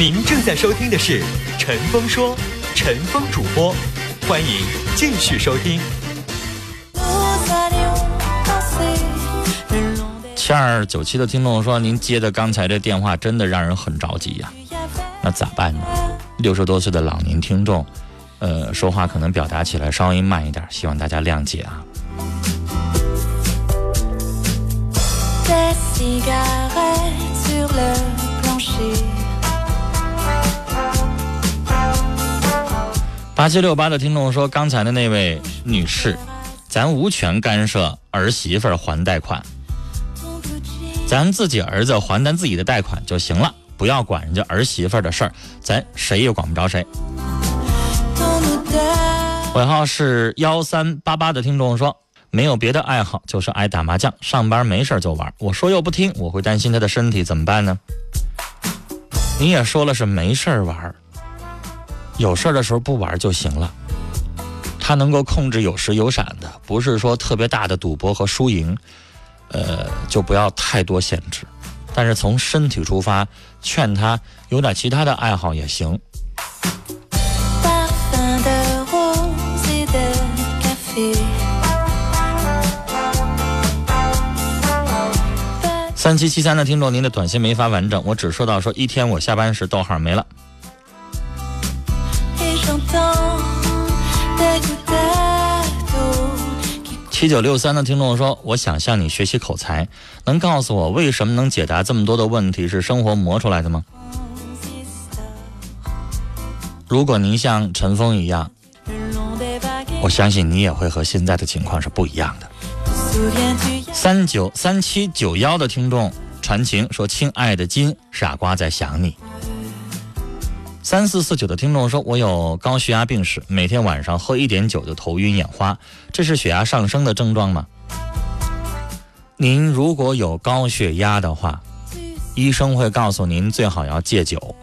您正在收听的是《陈峰说》，陈峰主播，欢迎继续收听。七二九七的听众说：“您接的刚才这电话真的让人很着急呀，那咋办呢？六十多岁的老年听众，呃，说话可能表达起来稍微慢一点，希望大家谅解啊。”八七六八的听众说：“刚才的那位女士，咱无权干涉儿媳妇还贷款，咱自己儿子还咱自己的贷款就行了，不要管人家儿媳妇的事儿，咱谁也管不着谁。”尾号是幺三八八的听众说：“没有别的爱好，就是爱打麻将，上班没事就玩。我说又不听，我会担心他的身体，怎么办呢？”你也说了是没事玩。有事儿的时候不玩就行了。他能够控制有时有闪的，不是说特别大的赌博和输赢，呃，就不要太多限制。但是从身体出发，劝他有点其他的爱好也行。三七七三的听众，您的短信没发完整，我只收到说一天我下班时逗号没了。七九六三的听众说：“我想向你学习口才，能告诉我为什么能解答这么多的问题是生活磨出来的吗？”如果您像陈峰一样，我相信你也会和现在的情况是不一样的。三九三七九幺的听众传情说：“亲爱的金傻瓜在想你。”三四四九的听众说：“我有高血压病史，每天晚上喝一点酒就头晕眼花，这是血压上升的症状吗？”您如果有高血压的话，医生会告诉您最好要戒酒。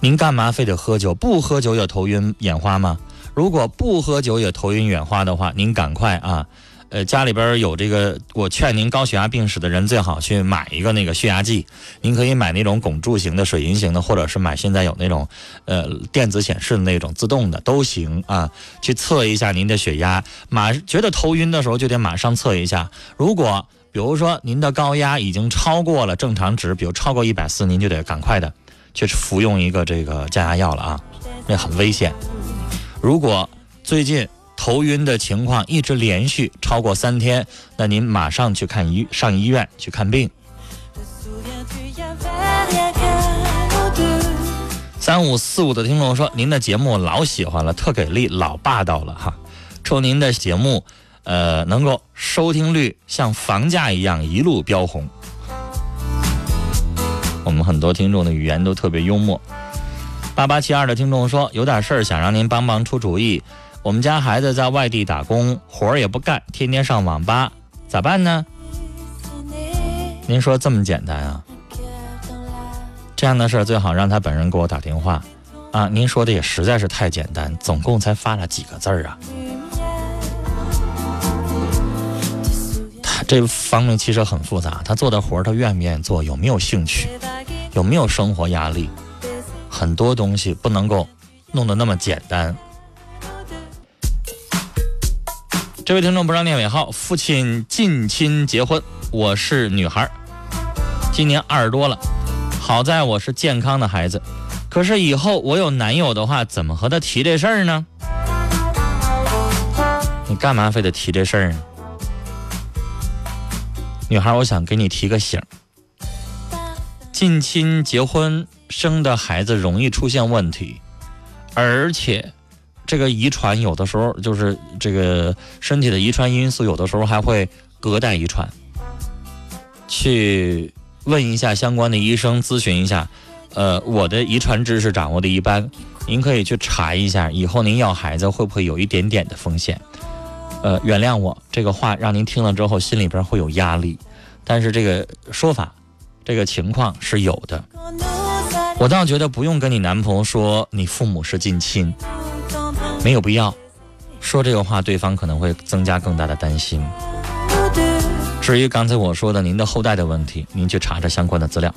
您干嘛非得喝酒？不喝酒也头晕眼花吗？如果不喝酒也头晕眼花的话，您赶快啊！呃，家里边有这个，我劝您高血压病史的人最好去买一个那个血压计。您可以买那种汞柱型的、水银型的，或者是买现在有那种呃电子显示的那种自动的都行啊。去测一下您的血压，马觉得头晕的时候就得马上测一下。如果比如说您的高压已经超过了正常值，比如超过一百四，您就得赶快的去服用一个这个降压药了啊，那很危险。如果最近。头晕的情况一直连续超过三天，那您马上去看医上医院去看病。三五四五的听众说：“您的节目老喜欢了，特给力，老霸道了哈！祝您的节目，呃，能够收听率像房价一样一路飙红。”我们很多听众的语言都特别幽默。八八七二的听众说：“有点事儿想让您帮忙出主意。”我们家孩子在外地打工，活儿也不干，天天上网吧，咋办呢？您说这么简单啊？这样的事儿最好让他本人给我打电话，啊，您说的也实在是太简单，总共才发了几个字儿啊？他这方面其实很复杂，他做的活儿他愿不愿意做，有没有兴趣，有没有生活压力，很多东西不能够弄得那么简单。这位听众不让念尾号，父亲近亲结婚，我是女孩，今年二十多了，好在我是健康的孩子，可是以后我有男友的话，怎么和他提这事儿呢？你干嘛非得提这事儿呢？女孩，我想给你提个醒近亲结婚生的孩子容易出现问题，而且这个遗传有的时候就是这个身体的遗传因素，有的时候还会隔代遗传。去问一下相关的医生，咨询一下。呃，我的遗传知识掌握的一般，您可以去查一下，以后您要孩子会不会有一点点的风险？呃，原谅我这个话让您听了之后心里边会有压力，但是这个说法，这个情况是有的。我倒觉得不用跟你男朋友说你父母是近亲，没有必要说这个话，对方可能会增加更大的担心。至于刚才我说的您的后代的问题，您去查查相关的资料。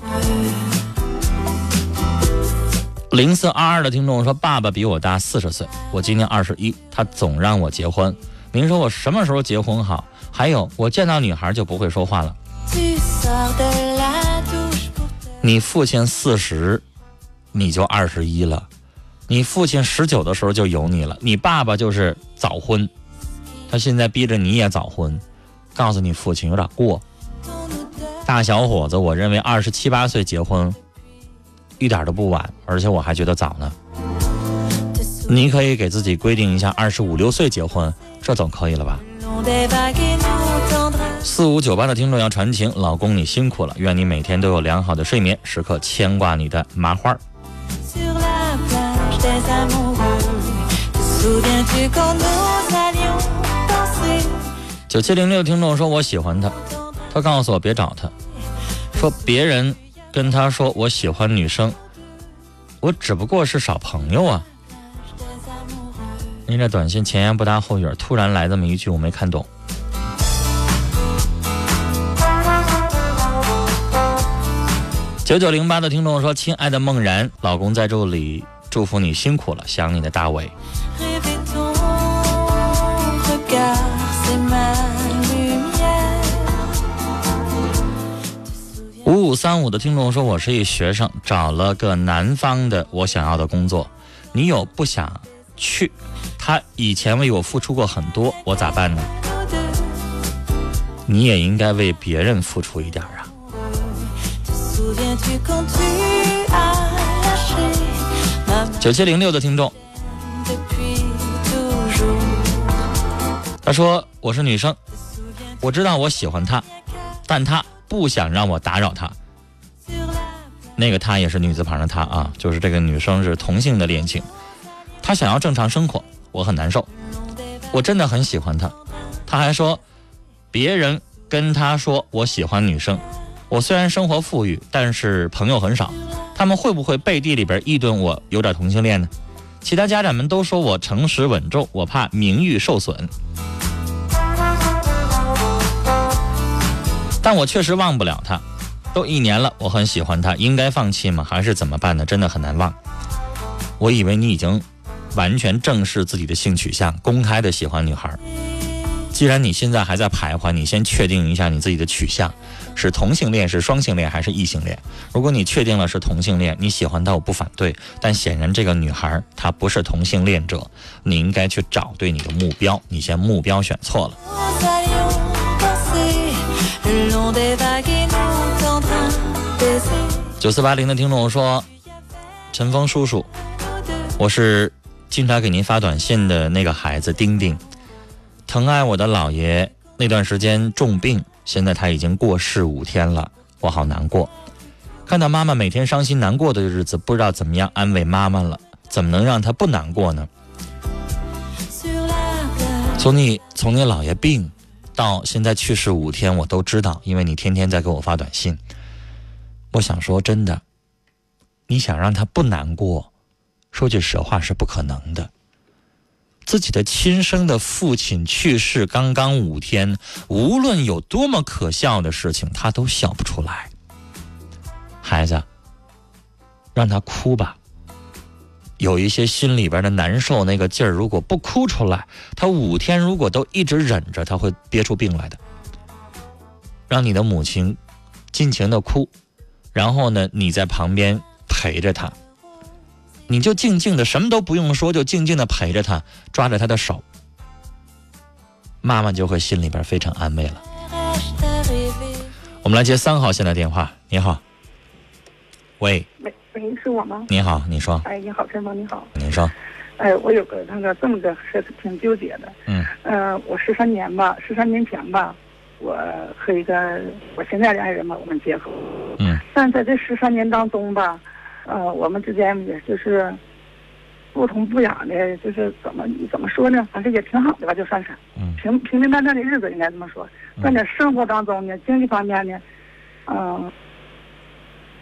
零四二二的听众说：“爸爸比我大四十岁，我今年二十一，他总让我结婚。您说我什么时候结婚好？还有，我见到女孩就不会说话了。你父亲四十，你就二十一了；你父亲十九的时候就有你了。你爸爸就是早婚，他现在逼着你也早婚。”告诉你，父亲有点过。大小伙子，我认为二十七八岁结婚一点都不晚，而且我还觉得早呢。你可以给自己规定一下，二十五六岁结婚，这总可以了吧？四五九八的听众要传情，老公你辛苦了，愿你每天都有良好的睡眠，时刻牵挂你的麻花。九七零六听众说：“我喜欢他，他告诉我别找他，说别人跟他说我喜欢女生，我只不过是耍朋友啊。”您这短信前言不搭后语，突然来这么一句，我没看懂。九九零八的听众说：“亲爱的梦然，老公在这里祝福你辛苦了，想你的大伟。”五五三五的听众说：“我是一学生，找了个南方的我想要的工作，你有不想去？他以前为我付出过很多，我咋办呢？你也应该为别人付出一点啊。”九七零六的听众。他说：“我是女生，我知道我喜欢他，但他不想让我打扰他。那个他也是女字旁的他啊，就是这个女生是同性的恋情，他想要正常生活，我很难受。我真的很喜欢他。他还说，别人跟他说我喜欢女生，我虽然生活富裕，但是朋友很少，他们会不会背地里边议论我有点同性恋呢？其他家长们都说我诚实稳重，我怕名誉受损。”但我确实忘不了他，都一年了，我很喜欢他，应该放弃吗？还是怎么办呢？真的很难忘。我以为你已经完全正视自己的性取向，公开的喜欢女孩。既然你现在还在徘徊，你先确定一下你自己的取向，是同性恋、是双性恋还是异性恋？如果你确定了是同性恋，你喜欢他我不反对，但显然这个女孩她不是同性恋者，你应该去找对你的目标，你先目标选错了。九四八零的听众说：“陈峰叔叔，我是经常给您发短信的那个孩子丁丁，疼爱我的姥爷那段时间重病，现在他已经过世五天了，我好难过。看到妈妈每天伤心难过的日子，不知道怎么样安慰妈妈了，怎么能让她不难过呢？从你从你姥爷病。”到现在去世五天，我都知道，因为你天天在给我发短信。我想说真的，你想让他不难过，说句实话是不可能的。自己的亲生的父亲去世刚刚五天，无论有多么可笑的事情，他都笑不出来。孩子，让他哭吧。有一些心里边的难受那个劲儿，如果不哭出来，他五天如果都一直忍着，他会憋出病来的。让你的母亲尽情的哭，然后呢，你在旁边陪着他，你就静静的什么都不用说，就静静的陪着他，抓着他的手，妈妈就会心里边非常安慰了。我们来接三号线的电话，你好，喂，喂喂，是我吗？你好，你说，哎，你好，陈峰，你好。你说，哎，我有个那个这么个事挺纠结的。嗯呃，我十三年吧，十三年前吧，我和一个我现在的爱人吧，我们结合。嗯但在这十三年当中吧，呃，我们之间也就是不痛不痒的，就是怎么怎么说呢？反正也挺好的吧，就算是嗯平平平淡淡的日子，应该这么说。但在那生活当中呢，经济方面呢，嗯、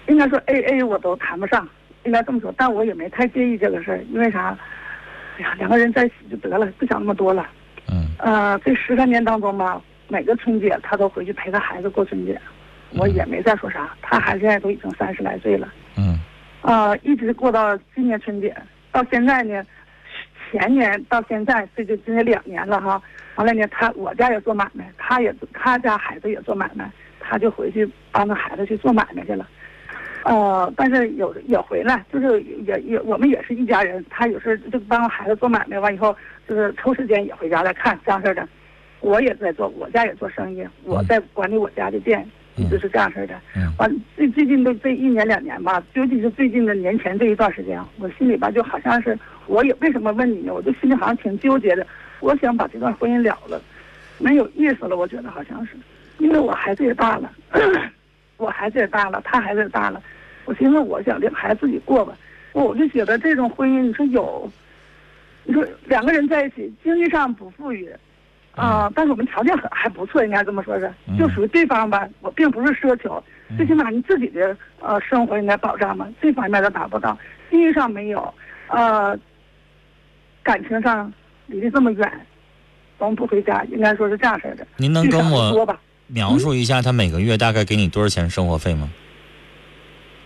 应该说 A A 我都谈不上，应该这么说。但我也没太介意这个事儿，因为啥？哎呀，两个人在一起就得了，不想那么多了。嗯呃，这十三年当中吧，每个春节他都回去陪他孩子过春节，我也没再说啥。他孩子现在都已经三十来岁了，嗯呃，一直过到今年春节，到现在呢，前年到现在，这就今年两年了哈。完了呢，他我家也做买卖，他也他家孩子也做买卖，他就回去帮着孩子去做买卖去了。呃，但是有也回来，就是也也我们也是一家人。他有时就帮孩子做买卖，完以后就是抽时间也回家来看这样式的。我也在做，我家也做生意，我在管理我家的店，一直是这样式儿的。嗯完最最近的这一年两年吧，尤其是最近的年前这一段时间，我心里边就好像是，我也为什么问你呢？我就心里好像挺纠结的。我想把这段婚姻了了，没有意思了，我觉得好像是，因为我孩子也大了，我孩子也大了，他孩子也大了，我寻思我想领孩子自己过吧，我就觉得这种婚姻，你说有，你说两个人在一起，经济上不富裕，啊、但是我们条件很还不错，应该这么说是，就属于对方吧，我并不是奢求，最起码你自己的呃生活应该保障嘛，这方面都达不到，经济上没有，呃，感情上离得这么远，总不回家，应该说是这样式的。您能跟我吧？描述一下他每个月大概给你多少钱生活费吗？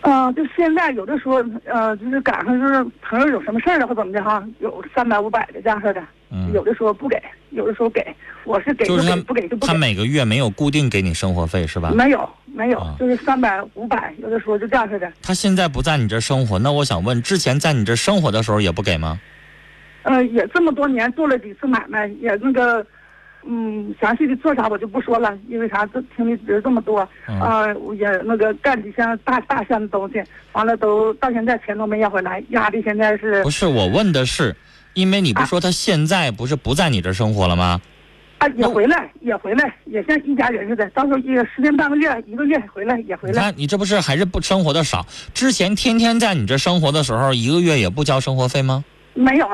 呃，就现在有的时候，呃，就是赶上就是朋友有什么事儿了或怎么的哈，有三百五百的这样式的，嗯有的时候不给，有的时候给，我是给就是给，不给就不给。他每个月没有固定给你生活费是吧？没有没有啊，就是三百五百，有的时候就这样式的。他现在不在你这生活，那我想问，之前在你这生活的时候也不给吗？呃，也这么多年做了几次买卖，也那个，嗯，详细的做啥我就不说了，因为啥，这听的人这么多，嗯啊、我也那个干几项大大项的东西，完了都到现在钱都没要回来，压力现在是不是，我问的是，因为你不是说他现在不是不在你这生活了吗？啊，也回来，也回来，也像一家人似的，到时候一十天半个月，一个月回来也回来，你看，你这不是还是不生活的少？之前天天在你这生活的时候，一个月也不交生活费吗？没有，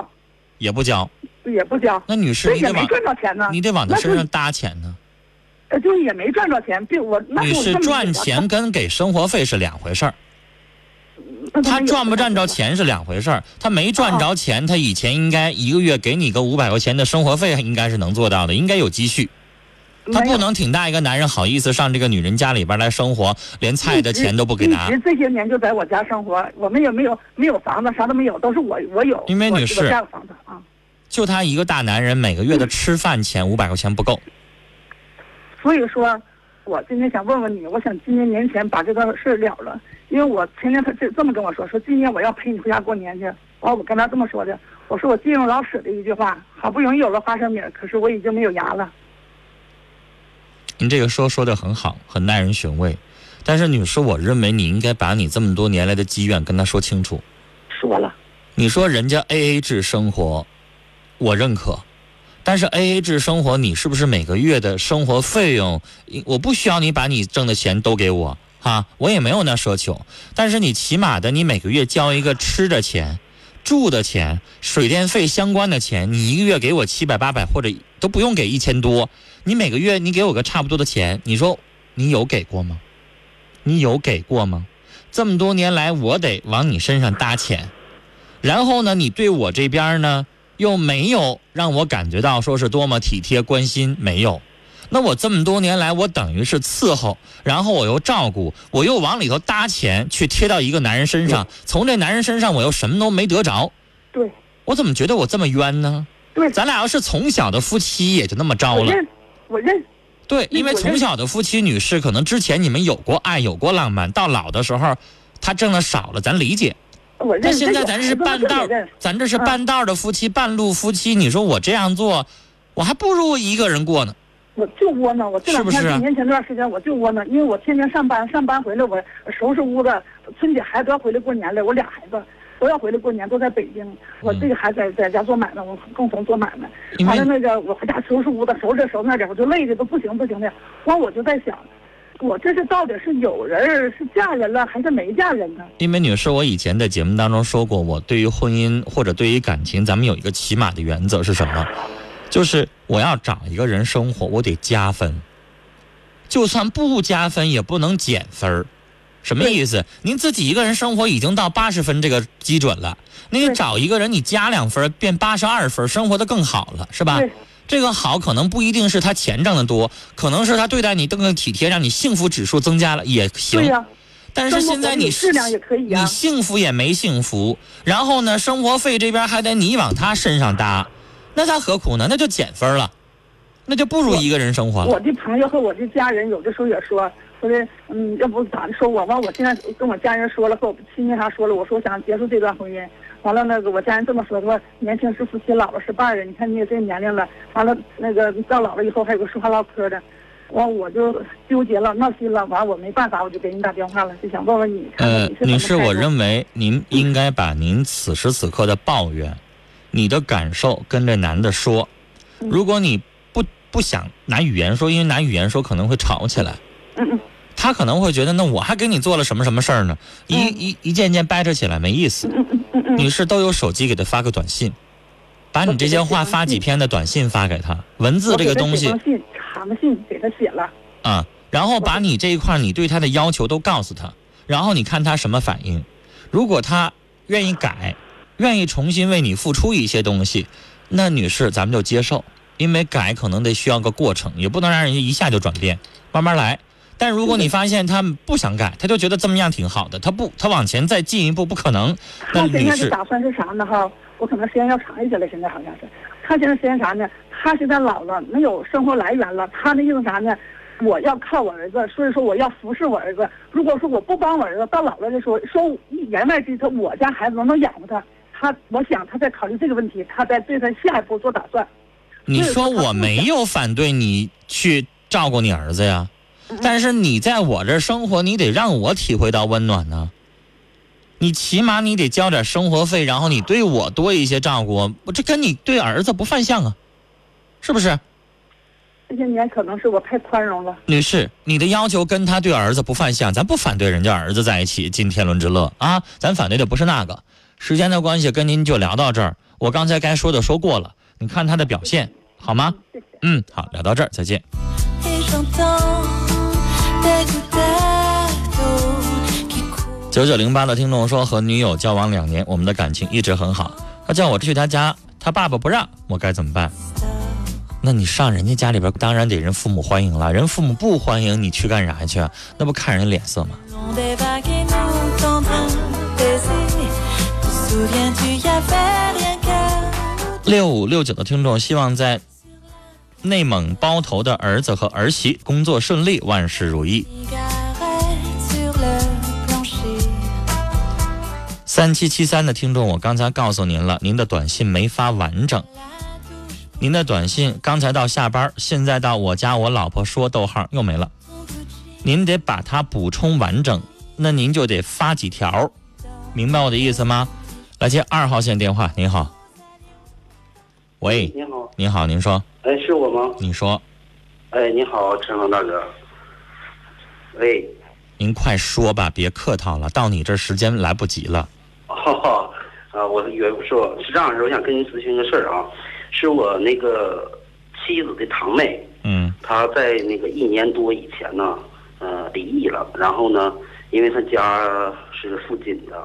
也不交。也不交，那女士，这也没你得往赚着钱呢，你得往他身上搭钱呢。呃，就也没赚着钱，并我那女士，赚钱跟给生活费是两回事儿。他赚不赚着钱是两回事儿，他没赚着钱，他以前应该一个月给你个五百块钱的生活费，应该是能做到的，应该有积蓄。他不能挺大一个男人好意思上这个女人家里边来生活，连菜的钱都不给拿一。直这些年就在我家生活，我们也没有没有房子，啥都没有，都是我我有。因为女士我家有房子啊，就他一个大男人，每个月的吃饭钱五百块钱不够。所以说，我今天想问问你，我想今年年前把这个事了了，因为我前天他这这么跟我说，说今年我要陪你回家过年去。完，我跟他这么说的，我说我借用老史的一句话，好不容易有了花生米，可是我已经没有牙了。您这个说说的很好，很耐人寻味。但是女士，我认为你应该把你这么多年来的积怨跟他说清楚。说了，你说人家 A A 制生活，我认可，但是 A A 制生活，你是不是每个月的生活费用，我不需要你把你挣的钱都给我哈，我也没有那奢求，但是你起码的，你每个月交一个吃的钱、住的钱、水电费相关的钱，你一个月给我七百八百或者都不用给一千多，你每个月你给我个差不多的钱，你说你有给过吗？你有给过吗？这么多年来，我得往你身上搭钱。然后呢，你对我这边呢又没有让我感觉到说是多么体贴关心，没有。那我这么多年来，我等于是伺候，然后我又照顾，我又往里头搭钱去贴到一个男人身上，从这男人身上我又什么都没得着，对我怎么觉得我这么冤呢？对，咱俩要是从小的夫妻，也就那么着了。我认，我认，对，因为从小的夫妻女士，可能之前你们有过爱，有过浪漫，到老的时候，他挣的少了，咱理解。我认。但现在这个咱是半道咱这是嗯半道的夫妻，半路夫妻。你说我这样做，我还不如一个人过呢。我就窝囊，我这两天是年前这段时间我就窝囊，因为我天天上班，上班回来我收拾屋子，春节孩子都要回来过年了，我俩孩子都要回来过年，都在北京，我这个还在在家做买卖，我共同做买卖，完了那个我回家收拾屋子，收拾收拾那点，我就累的都不行不行的，完我就在想，我这是到底是有人儿是嫁人了还是没嫁人呢？因为女士，我以前在节目当中说过，我对于婚姻或者对于感情，咱们有一个起码的原则是什么？就是我要找一个人生活，我得加分，就算不加分也不能减分儿。什么意思？您自己一个人生活已经到八十分这个基准了，那你找一个人你加两分变八十二分，生活的更好了，是吧对？这个好可能不一定是他钱挣得多，可能是他对待你更体贴，让你幸福指数增加了也行。对呀、但是现在你质量也可以呀你幸福也没幸福，然后呢，生活费这边还得你往他身上搭，那他何苦呢？那就减分了，那就不如一个人生活了。我的朋友和我的家人有的时候也说，说的，嗯，要不咋的说我吧，我现在跟我家人说了，和我亲戚啥说了，我说我想结束这段婚姻。完了，那个我家人这么说，说年轻是夫妻，老了是伴儿。你看你也这年龄了，完了那个到老了以后还有个说话唠嗑的，完我就纠结了，闹心了。完我没办法，我就给你打电话了，就想问问你，呃女士，我认为您应该把您此时此刻的抱怨、你的感受跟这男的说。嗯如果你不不想拿语言说，因为拿语言说可能会吵起来。嗯嗯他可能会觉得，那我还给你做了什么什么事儿呢？一嗯一一件件掰扯起来没意思。女士都有手机，给他发个短信，把你这些话发几篇的短信发给他，文字这个东西信长信给他写了，啊，然后把你这一块你对他的要求都告诉他，然后你看他什么反应。如果他愿意改，愿意重新为你付出一些东西，那女士咱们就接受，因为改可能得需要个过程，也不能让人家一下就转变，慢慢来。但如果你发现他不想改，他就觉得这么样挺好的，他不，他往前再进一步不可能。那他现在的打算是啥呢？哈，我可能时间要长一些了。现在好像是，他现在时间啥呢？他现在老了，没有生活来源了。他的意思啥呢？我要靠我儿子，所以说我要服侍我儿子。如果说我不帮我儿子，到老了的时候，说言外之意，他我家孩子能不能养活他？他，我想他在考虑这个问题，他在对他下一步做打算。你说我没有反对你去照顾你儿子呀，但是你在我这儿生活，你得让我体会到温暖呢。你起码你得交点生活费，然后你对我多一些照顾，我这跟你对儿子不犯相啊，是不是？这些年可能是我太宽容了。女士，你的要求跟他对儿子不犯相，咱不反对人家儿子在一起尽天伦之乐啊，咱反对的不是那个。时间的关系，跟您就聊到这儿。我刚才该说的说过了，你看他的表现好吗？谢谢。嗯，好，聊到这儿，再见。九九零八的听众说，和女友交往两年，我们的感情一直很好。他叫我去他家，他爸爸不让，我该怎么办？那你上人家家里边，当然得人父母欢迎了。人父母不欢迎，你去干啥去？那不看人脸色吗？六五六九的听众希望在内蒙包头的儿子和儿媳工作顺利，万事如意。三七七三的听众，我刚才告诉您了，您的短信没发完整。您的短信刚才到下班，现在到我家我老婆说逗号又没了。您得把它补充完整，那您就得发几条，明白我的意思吗？来接二号线电话，您好。喂，你好，您好，您说，哎，是我吗？你说，哎，你好，陈龙大哥。喂，您快说吧，别客套了，到你这时间来不及了。哈哈，啊，我以为不是我，是这样的，我想跟您咨询个事儿啊，是我那个妻子的堂妹，嗯她在那个一年多以前呢，呃，离异了，然后呢，因为她家是附近的，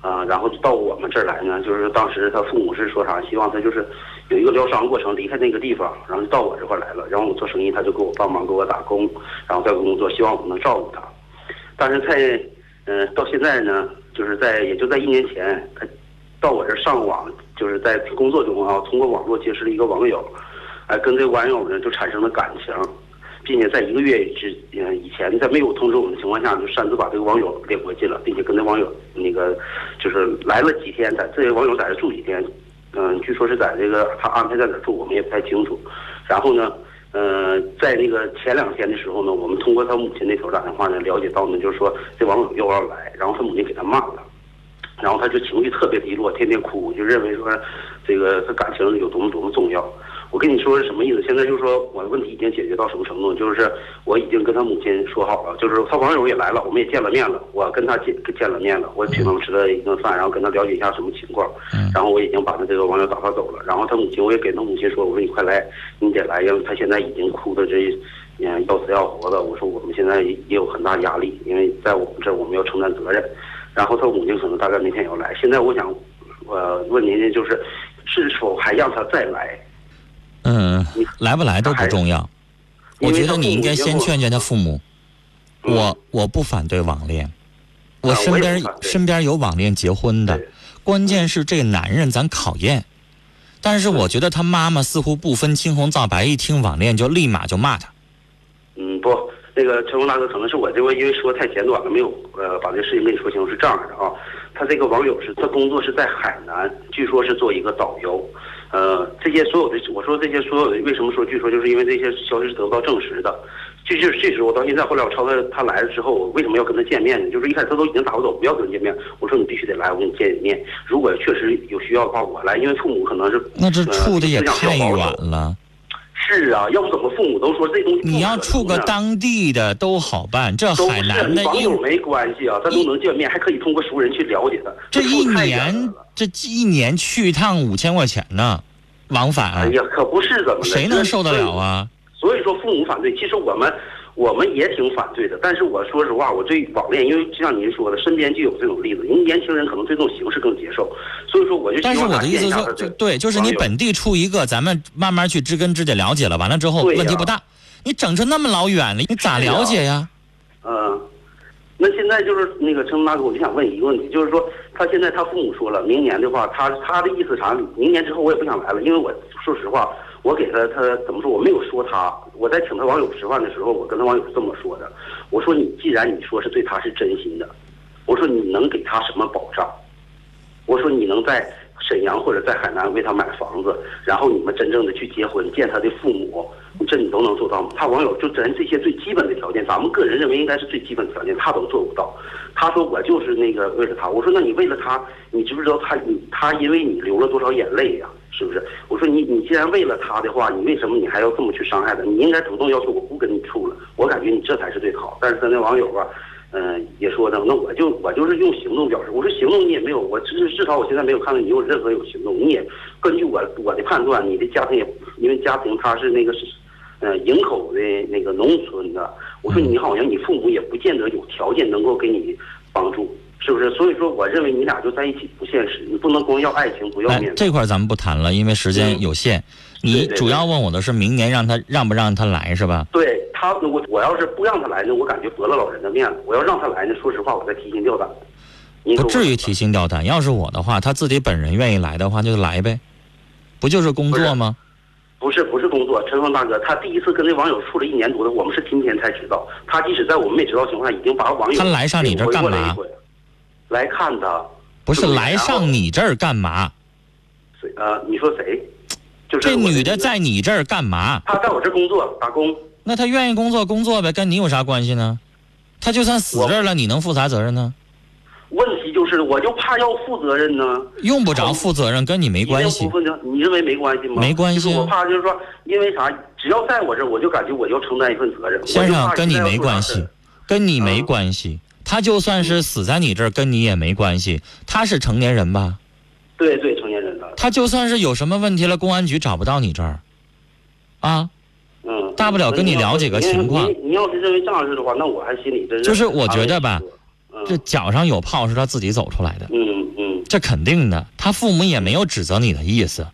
啊、然后到我们这儿来呢，就是当时她父母是说啥，希望她就是有一个疗伤过程，离开那个地方，然后就到我这块儿来了，然后我做生意，她就给我帮忙，给我打工，然后在工作，希望我能照顾她。但是在，呃，到现在呢，就是在也就在一年前，她到我这上网，就是在工作中啊，通过网络结识了一个网友，哎、跟这个网友呢就产生了感情，并且在一个月之嗯以前，在没有通知我们的情况下，就擅自把这个网友领回去了，并且跟这网友那个就是来了几天，在这些网友在这住几天，嗯，据说是在这个他安排在哪儿住，我们也不太清楚。然后呢，呃，在那个前两天的时候呢，我们通过他母亲那头打电话呢，了解到呢，就是说这网友又要来，然后他母亲给他骂了，然后他就情绪特别低落，天天哭，就认为说这个他感情有多么多么重要。我跟你说是什么意思？现在就是说我的问题已经解决到什么程度？就是我已经跟他母亲说好了，就是他网友也来了，我们也见了面了，我跟他见见了面了，我请他们吃了一顿饭，然后跟他了解一下什么情况，然后我已经把他这个网友打发走了，然后他母亲我也给他母亲说，我说你快来，你得来，因为他现在已经哭的这，嗯要死要活的，我说我们现在也有很大压力，因为在我们这我们要承担责任，然后他母亲可能大概明天也要来，现在我想，呃问您的就是，是否还让他再来？嗯，来不来都不重要。我觉得你应该先劝劝他父母。我我不反对网恋，我身边身边有网恋结婚的，关键是这男人咱考验。但是我觉得他妈妈似乎不分青红皂白，一听网恋就立马就骂他。嗯，不，那个陈峰大哥，可能是我这边因为说太简短了，没有呃把这事情跟你说清楚。是这样的啊，他这个网友是他工作是在海南，据说是做一个导游。呃，这些所有的我说这些所有的为什么说据说，就是因为这些消息是得不到证实的。这就是这时候到现在，后来我超他他来了之后，我为什么要跟他见面呢？就是一开始他都已经打不走，不要跟他见面。我说你必须得来，我跟你见一面。如果确实有需要的话，我来，因为父母可能是那这处的也太远了。是啊，要不怎么父母都说这东西你要处个当地的都好办，这海南的网友没关系啊，咱都能见面，还可以通过熟人去了解他。这一年这一年去一趟五千块钱呢。往返，哎呀，可不是怎么的，谁能受得了啊？所以说父母反对，其实我们我们也挺反对的。但是我说实话，我对网恋，因为就像您说的，身边就有这种例子，您年轻人可能对这种形式更接受。所以说我就但是我的意思说，就对，就是你本地出一个，咱们慢慢去知根知底了解了，完了之后问题不大。你整成那么老远了，你咋了解呀？嗯。那现在就是那个陈大哥，我就想问一个问题，就是说他现在他父母说了，明年的话，他他的意思啥？明年之后我也不想来了，因为我说实话，我给他他怎么说？我没有说他，我在请他网友吃饭的时候，我跟他网友是这么说的，我说你既然你说是对他是真心的，我说你能给他什么保障？我说你能在。沈阳或者在海南为他买房子，然后你们真正的去结婚见他的父母，这你都能做到吗？他网友就咱这些最基本的条件，咱们个人认为应该是最基本的条件，他都做不到。他说我就是那个为了他，我说那你为了他，你知不知道他你他因为你流了多少眼泪呀？是不是？我说你你既然为了他的话，你为什么你还要这么去伤害他？你应该主动要求我不跟你处了，我感觉你这才是最好。但是他那网友啊。嗯，也说的，那我就我就是用行动表示。我说行动你也没有，我至至少我现在没有看到你有任何有行动。你也根据我我的判断，你的家庭也因为家庭他是那个是，呃营口的那个农村的。我说你好像你父母也不见得有条件能够给你帮助，是不是？所以说我认为你俩就在一起不现实，你不能光要爱情不要面子。这块咱们不谈了，因为时间有限。你主要问我的是明年让他让不让他来是吧？对他，我我要是不让他来呢，我感觉驳了老人的面子；我要让他来呢，说实话，我在提心吊胆。不至于提心吊胆。要是我的话，他自己本人愿意来的话，就来呗。不就是工作吗？不是不是工作，陈峰大哥，他第一次跟那网友处了一年多的，我们是今天才知道。他即使在我们没知道情况下，已经把网友他来上你这干嘛？来看他。不是来上你这儿干嘛？谁啊，你说谁？这女的在你这儿干嘛？她在我这工作打工。那她愿意工作工作呗，跟你有啥关系呢？她就算死这儿了，你能负啥责任呢？问题就是，我就怕要负责任呢。用不着负责任，跟你没关系。你认为没关系吗？没关系。我怕就是说，因为啥？只要在我这儿，我就感觉我要承担一份责任。先生，跟你没关系，跟你没关系。他就算是死在你这儿，跟你也没关系。他是成年人吧？对对，成年人的。他就算是有什么问题了，公安局找不到你这儿，啊，嗯，大不了跟你了解个情况。你要是认为这样式的话，那我还心里真是。就是我觉得吧，这脚上有泡是他自己走出来的。嗯嗯。这肯定的，他父母也没有指责你的意思。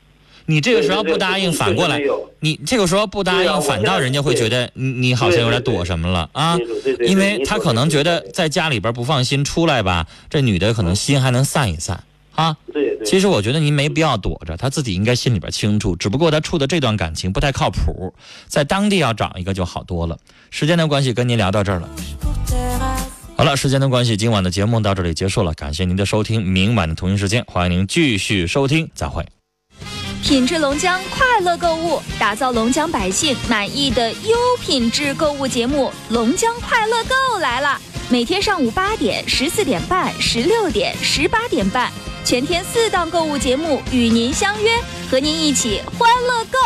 你这个时候不答应，反过来，你这个时候不答应，反倒人家会觉得你你好像有点躲什么了啊？因为他可能觉得在家里边不放心，出来吧，这女的可能心还能散一散。啊，对对，其实我觉得您没必要躲着，他自己应该心里边清楚。只不过他处的这段感情不太靠谱，在当地要找一个就好多了。时间的关系，跟您聊到这儿了。好了，时间的关系，今晚的节目到这里结束了，感谢您的收听。明晚的同一时间，欢迎您继续收听，再会。品质龙江，快乐购物，打造龙江百姓满意的优品质购物节目《龙江快乐购》来了。每天上午八点、十四点半、十六点、十八点半，全天四档购物节目与您相约，和您一起欢乐购。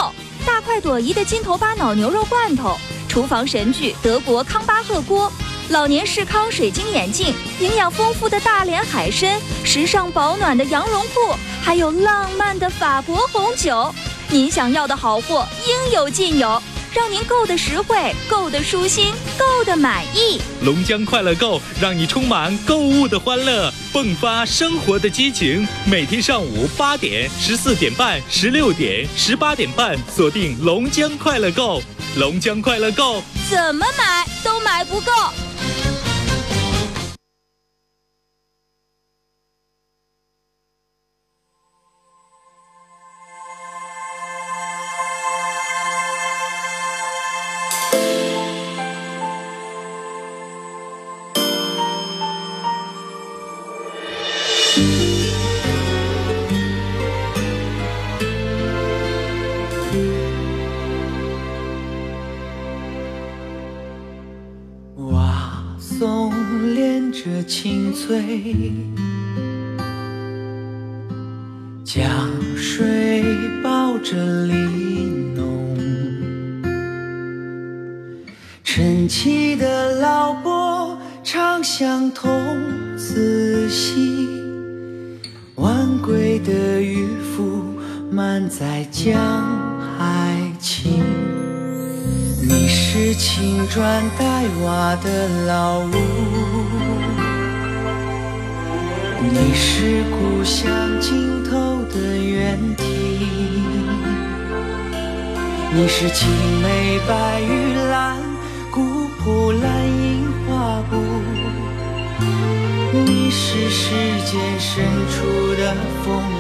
大快朵颐的金头巴脑牛肉罐头，厨房神具德国康巴赫锅，老年视康水晶眼镜，营养丰富的大连海参，时尚保暖的羊绒裤，还有浪漫的法国红酒。您想要的好货应有尽有，让您购的实惠，购的舒心，购的满意。龙江快乐购让你充满购物的欢乐，迸发生活的激情。每天上午八点、十四点半、十六点、十八点半，锁定龙江快乐购。龙江快乐购，怎么买都买不够。松连着青翠，江水抱着玲珑，晨起的老伯唱相童子戏晚归的渔夫满载江。是青砖黛瓦的老屋，你是故乡尽头的原题，你是青梅白玉兰，古朴蓝印花布，你是世间深处的风。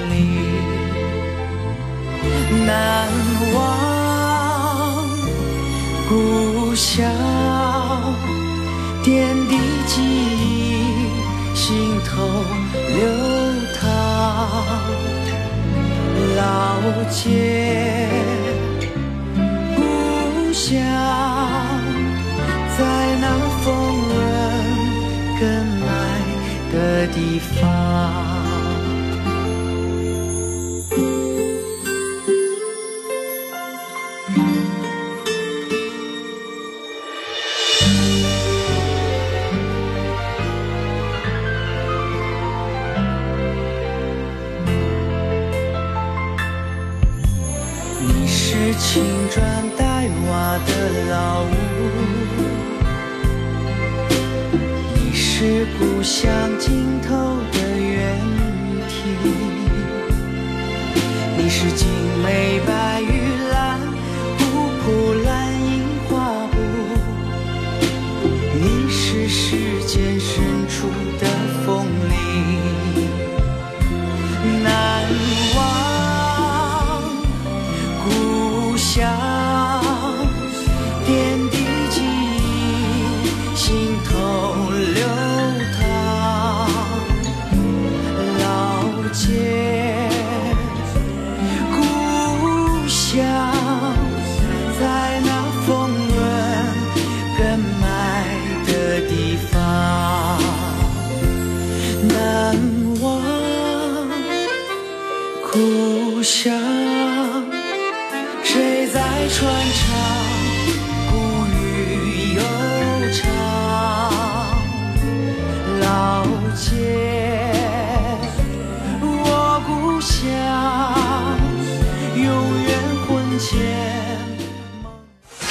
故乡点滴记忆，心头流淌。老街故乡，在那丰润耕麦的地方。故乡尽头的原体，你是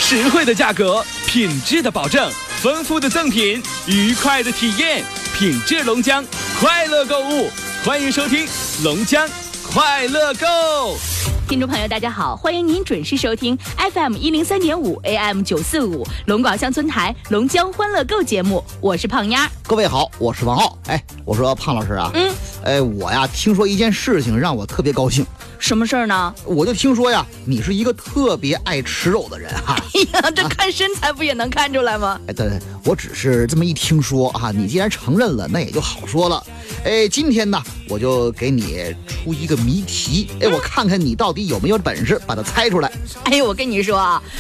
实惠的价格，品质的保证，丰富的赠品，愉快的体验，品质龙江，快乐购物，欢迎收听龙江快乐购。听众朋友，大家好，欢迎您准时收听 FM 一零三点五 AM 九四五龙广乡村台龙江欢乐购节目，我是胖丫。各位好，我是王浩。哎，我说胖老师啊，嗯，哎，我呀听说一件事情让我特别高兴。什么事儿呢？我就听说呀，你是一个特别爱吃肉的人哈。哎呀，这看身材不也能看出来吗？哎，对，我只是这么一听说啊，你既然承认了，那也就好说了。哎，今天呢，我就给你出一个谜题，哎，我看看你到底有没有本事把它猜出来。哎，我跟你说啊。